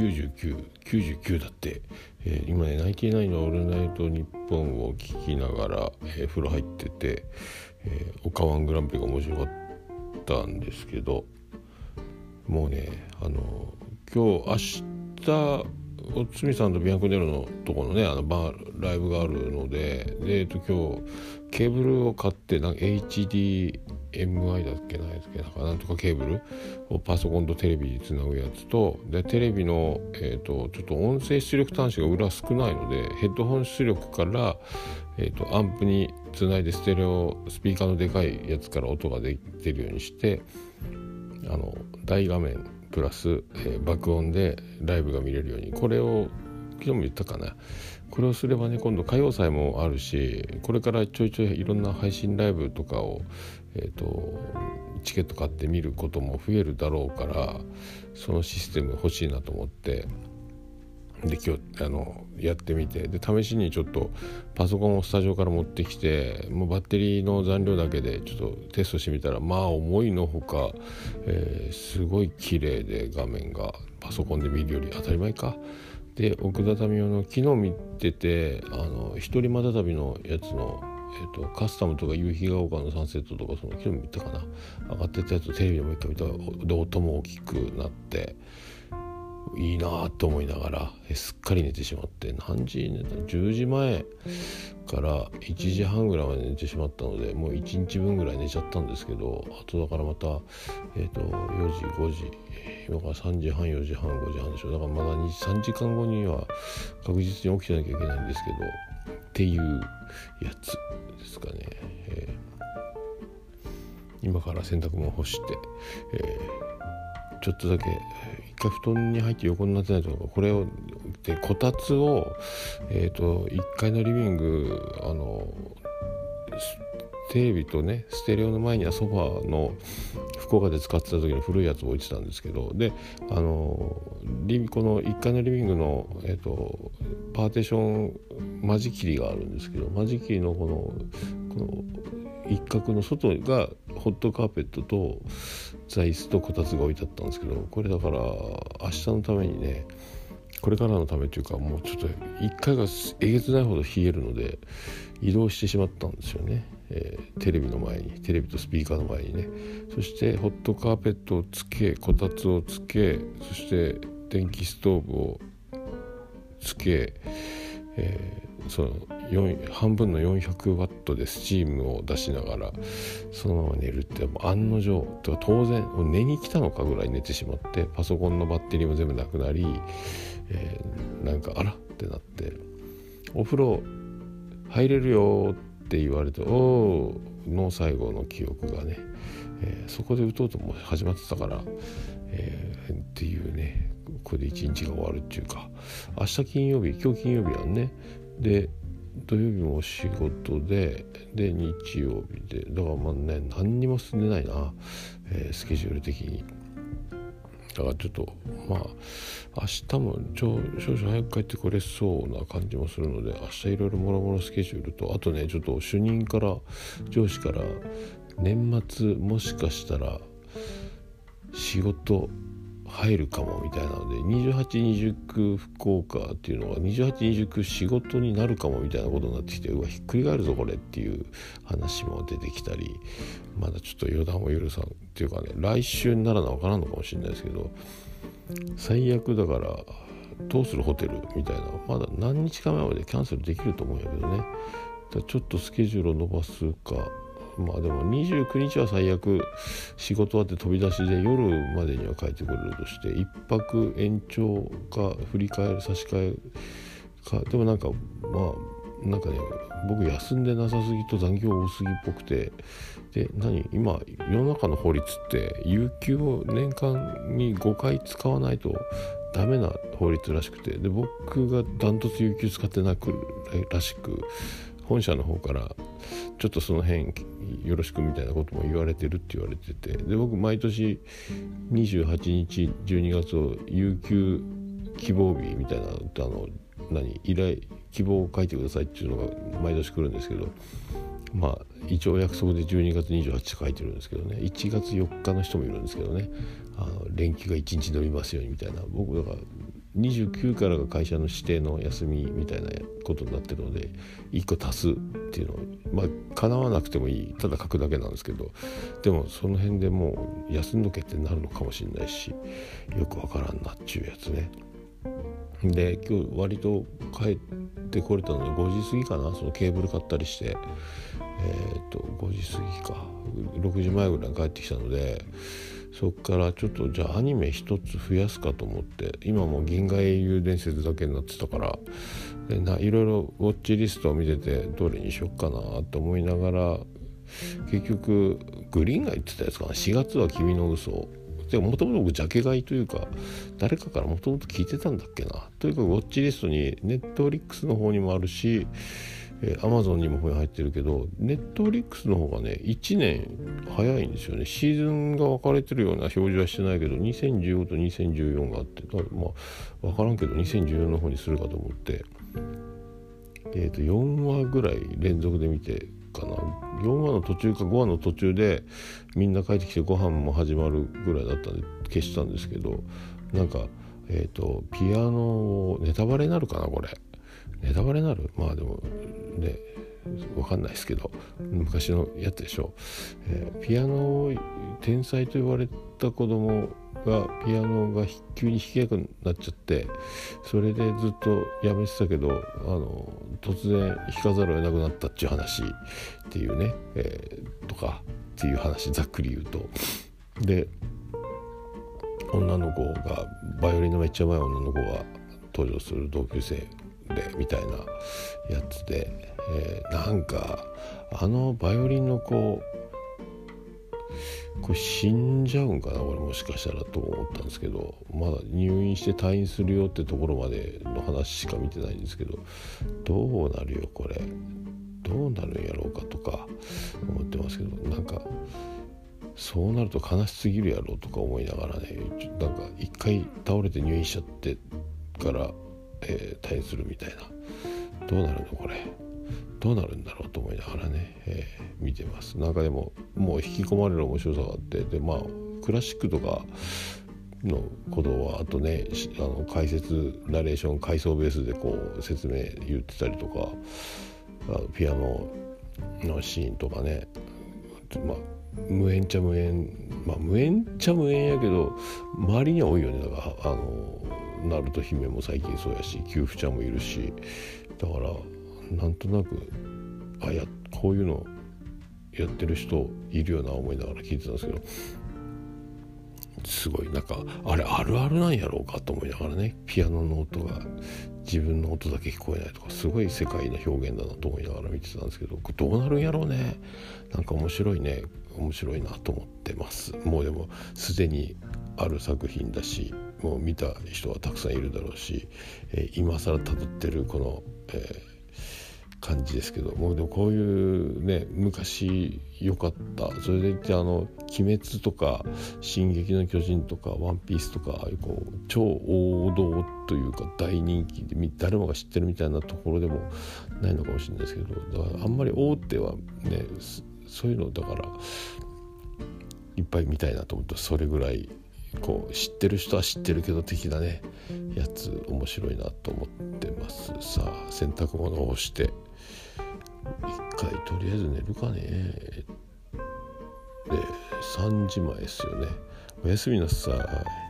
9999だって、えー、今ね「ナインティナイのオールナイトニッポン」を聞きながら、えー、風呂入ってて、えー、オカワングランプリが面白かったんですけどもうねあの今日明日おつみさんとビアンコネロのとこのねあのバーライブがあるのでで、えっと、今日ケーブルを買ってなんか HDMI だっけなやつけなんかなんとかケーブルをパソコンとテレビにつなぐやつとでテレビの、えーと、ちょっと音声出力端子が裏少ないのでヘッドホン出力から、えーと、アンプにつないでステレオスピーカーのでかいやつから音が出るようにしてあの大画面プラス、えー、爆音でライブが見れるように。これを昨日も言ったかな。これをすればね今度歌謡祭もあるしこれからちょいちょいいろんな配信ライブとかを、えーと、チケット買って見ることも増えるだろうからそのシステム欲しいなと思って。で今日あのやってみて。で試しにちょっとパソコンをスタジオから持ってきてもうバッテリーの残量だけでちょっとテストしてみたらまあ思いのほか、えー、すごい綺麗で画面が。パソコンで見るより当たり前か。で奥田民生の昨日見ててあの一人また旅のやつのえーと、カスタムとか夕日が丘のサンセットとかその昨日見たかな。上がってたやつテレビでも一回見たで音も大きくなって。いいなと思いながらすっかり寝てしまって何時寝た10時前から1時半ぐらいまで寝てしまったのでもう1日分ぐらい寝ちゃったんですけどあとだからまた、えーと、4時5時今から3時半4時半5時半でしょだからまだ3時間後には確実に起きてなきゃいけないんですけどっていうやつですかね、えー、今から洗濯物干して、えー、ちょっとだけ一回布団に入って横になってないとこれをでこたつを、えーと、1階のリビングあのテレビとねステレオの前にはソファーの福岡で使ってた時の古いやつを置いてたんですけどであのリこの1階のリビングの、えーと、パーテーション間仕切りがあるんですけど間仕切りのこのこの一角の外がホットカーペットと座椅子とこたつが置いてあったんですけどこれだから明日のためにねこれからのためというかもうちょっと1回がえげつないほど冷えるので移動してしまったんですよね、えー、テレビの前にテレビとスピーカーの前にね。そしてホットカーペットをつけこたつをつけそして電気ストーブをつけ、えー、その半分の400ワットでスチームを出しながらそのまま寝るって案の定当然寝に来たのかぐらい寝てしまってパソコンのバッテリーも全部なくなり、えー、なんかあらってなってお風呂入れるよって言われておおの最後の記憶がね、えー、そこで打とうとも始まってたから、えー、っていうねこれで一日が終わるっていうか明日金曜日今日金曜日はねで土曜日もお仕事でで日曜日でだからまあね何にも進んでないな、えー、スケジュール的に。だからちょっとまあ明日も少々早く帰ってこれそうな感じもするので明日いろいろもろもろスケジュールとあとねちょっと主任から上司から年末もしかしたら仕事入るかもみたいなので2829福岡っていうのが2829仕事になるかもみたいなことになってきてうわひっくり返るぞこれっていう話も出てきたりまだちょっと予断を許さんっていうかね来週にならな分からんのかもしれないですけど最悪だからどうするホテルみたいなまだ何日か前までキャンセルできると思うんやけどね。ちょっとスケジュールを伸ばすかまあでも29日は最悪仕事終わって飛び出しで夜までには帰ってくれるとして1泊延長か振り返る差し替えかでもなんかまあなんかね僕休んでなさすぎと残業多すぎっぽくてで何？今世の中の法律って有給を年間に5回使わないとダメな法律らしくてで僕がダントツ有給使ってなくらしく本社の方からちょっとその辺よろしくみたいなことも言われてるって言われててで僕毎年28日12月を有給希望日みたいなあの何依頼希望を書いてくださいっていうのが毎年来るんですけどまあ一応約束で12月28日書いてるんですけどね。1月4日の人もいるんですけどね。あの連休が1日伸びますようにみたいな。僕だから29からが会社の指定の休みみたいなことになってるので1個足すっていうのはまあ叶わなくてもいい。ただ書くだけなんですけどでもその辺でもう休んどけってなるのかもしれないしよくわからんなっちゅうやつね。で今日割と帰ってこれたので5時過ぎかな？そのケーブル買ったりして。えっ、と5時過ぎか。6時前ぐらいに帰ってきたのでそっからちょっとじゃあアニメ一つ増やすかと思って今も「銀河英雄伝説」だけになってたからでないろいろウォッチリストを見ててどれにしよっかなと思いながら結局グリーンが言ってたやつかな？4月は君の嘘でももともと僕ジャケ買いというか誰かからもともと聞いてたんだっけな？とにかウォッチリストにネットフリックスの方にもあるしえー、Amazon にも入ってるけど、ネットフリックスの方がね、1年早いんですよね。シーズンが分かれてるような表示はしてないけど、2015と2014があって、まあ、分からんけど、2014の方にするかと思って、えっ、ー、と、4話ぐらい連続で見てかな。4話の途中か5話の途中で、みんな帰ってきてご飯も始まるぐらいだったんで、消したんですけど、なんか、えっ、ー、と、ピアノ、ネタバレになるかな、これ。ネタバレなる？まあでもね分かんないですけど昔のやつでしょ、えー、ピアノを天才と言われた子供がピアノが急に弾きやくなっちゃってそれでずっとやめてたけどあの突然弾かざるを得なくなったっていう話。っていうね、えー、とかっていう話ざっくり言うと。で女の子がバイオリンのめっちゃうまい女の子が登場する同級生でみたいなやつで、えー、なんかあのバイオリンの子これ死んじゃうんかな俺もしかしたらと思ったんですけどまだ入院して退院するよってところまでの話しか見てないんですけどどうなるよこれどうなるんやろうかとか思ってますけどなんかそうなると悲しすぎるやろうとか思いながらねなんか一回倒れて入院しちゃってからえー、退院するみたいな。どうなるのこれ。どうなるんだろうと思いながらね、えー、見てます。なんかでももう引き込まれる面白さがあってでまあクラシックとかのことはあとねあの解説ナレーション回想ベースでこう説明言ってたりとかピアノのシーンとかねまあ無縁ちゃ無縁まあ無縁ちゃ無縁やけど周りには多いよね。だからあのナルト姫も最近そうやし給付ちゃんもいるしだからなんとなくあやこういうのやってる人いるような思いながら聞いてたんですけどすごいなんかあれあるあるなんやろうかと思いながらねピアノの音が自分の音だけ聞こえないとかすごい世界な表現だなと思いながら見てたんですけどどうなるんやろうね。なんか面白いね。面白いなと思ってます。もうでもすでにある作品だしもう見た人はたくさんいるだろうし、えー、今更たどってるこの、えー、感じですけどもうでもこういうね昔良かったそれでいてあの「鬼滅」とか「進撃の巨人」とか「ワンピース」とかこう超王道というか大人気で誰もが知ってるみたいなところでもないのかもしれないですけどだからあんまり大手はねそういうのだからいっぱい見たいなと思ったそれぐらいこう知ってる人は知ってるけど的なねやつ面白いなと思ってます。さあ洗濯物をして。一回とりあえず寝るかね。で3時前ですよね。おやすみなさい。